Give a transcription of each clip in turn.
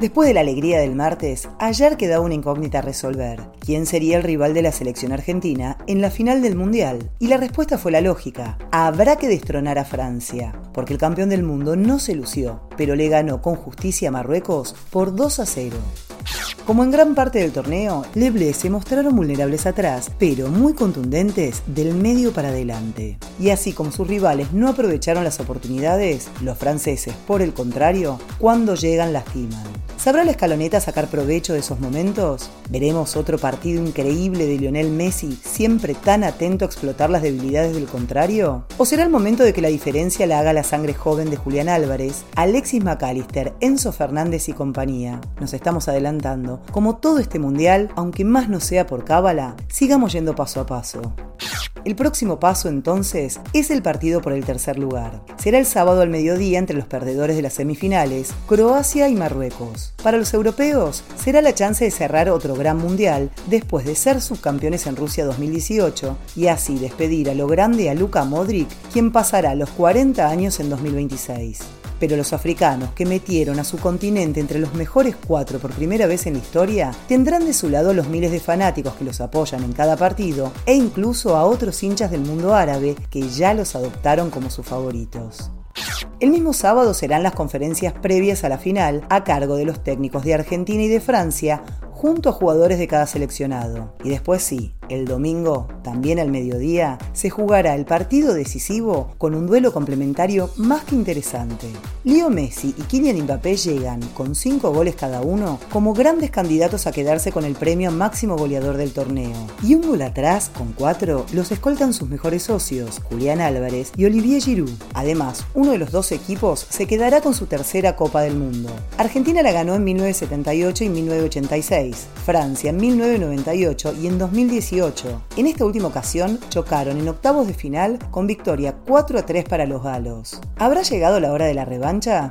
Después de la alegría del martes, ayer quedaba una incógnita a resolver. ¿Quién sería el rival de la selección argentina en la final del Mundial? Y la respuesta fue la lógica. Habrá que destronar a Francia, porque el campeón del mundo no se lució, pero le ganó con justicia a Marruecos por 2 a 0. Como en gran parte del torneo, Les Bleus se mostraron vulnerables atrás, pero muy contundentes del medio para adelante. Y así como sus rivales no aprovecharon las oportunidades, los franceses, por el contrario, cuando llegan lastiman. ¿Sabrá la escaloneta sacar provecho de esos momentos? ¿Veremos otro partido increíble de Lionel Messi, siempre tan atento a explotar las debilidades del contrario? ¿O será el momento de que la diferencia la haga la sangre joven de Julián Álvarez, Alexis McAllister, Enzo Fernández y compañía? Nos estamos adelantando. Como todo este mundial, aunque más no sea por cábala, sigamos yendo paso a paso. El próximo paso entonces es el partido por el tercer lugar. Será el sábado al mediodía entre los perdedores de las semifinales, Croacia y Marruecos. Para los europeos será la chance de cerrar otro gran mundial después de ser subcampeones en Rusia 2018 y así despedir a lo grande a Luka Modric, quien pasará los 40 años en 2026 pero los africanos que metieron a su continente entre los mejores cuatro por primera vez en la historia tendrán de su lado los miles de fanáticos que los apoyan en cada partido e incluso a otros hinchas del mundo árabe que ya los adoptaron como sus favoritos. El mismo sábado serán las conferencias previas a la final a cargo de los técnicos de Argentina y de Francia junto a jugadores de cada seleccionado. Y después sí, el domingo, también al mediodía, se jugará el partido decisivo con un duelo complementario más que interesante. Leo Messi y Kylian Mbappé llegan, con 5 goles cada uno, como grandes candidatos a quedarse con el premio máximo goleador del torneo. Y un gol atrás, con 4, los escoltan sus mejores socios, Julián Álvarez y Olivier Giroud. Además, uno de los dos equipos se quedará con su tercera Copa del Mundo. Argentina la ganó en 1978 y 1986 Francia en 1998 y en 2018. En esta última ocasión chocaron en octavos de final con victoria 4 a 3 para los galos. ¿Habrá llegado la hora de la revancha?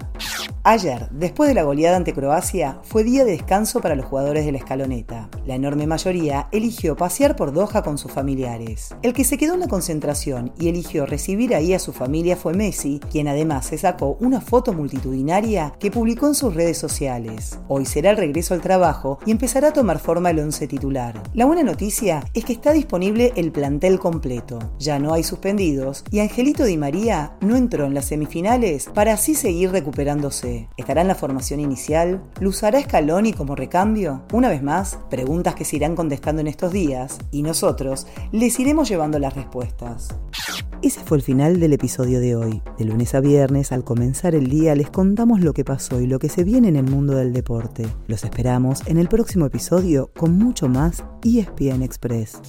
Ayer, después de la goleada ante Croacia, fue día de descanso para los jugadores de la escaloneta. La enorme mayoría eligió pasear por Doha con sus familiares. El que se quedó en la concentración y eligió recibir ahí a su familia fue Messi, quien además se sacó una foto multitudinaria que publicó en sus redes sociales. Hoy será el regreso al trabajo y empezará a tomar forma el once titular. La buena noticia es que está disponible el plantel completo. Ya no hay suspendidos y Angelito Di María no entró en las semifinales para así seguir recuperándose. ¿Estará en la formación inicial? ¿Lo usará Scaloni como recambio? Una vez más, preguntas que se irán contestando en estos días y nosotros les iremos llevando las respuestas. Ese fue el final del episodio de hoy. De lunes a viernes, al comenzar el día, les contamos lo que pasó y lo que se viene en el mundo del deporte. Los esperamos en el próximo episodio con mucho más ESPN Express.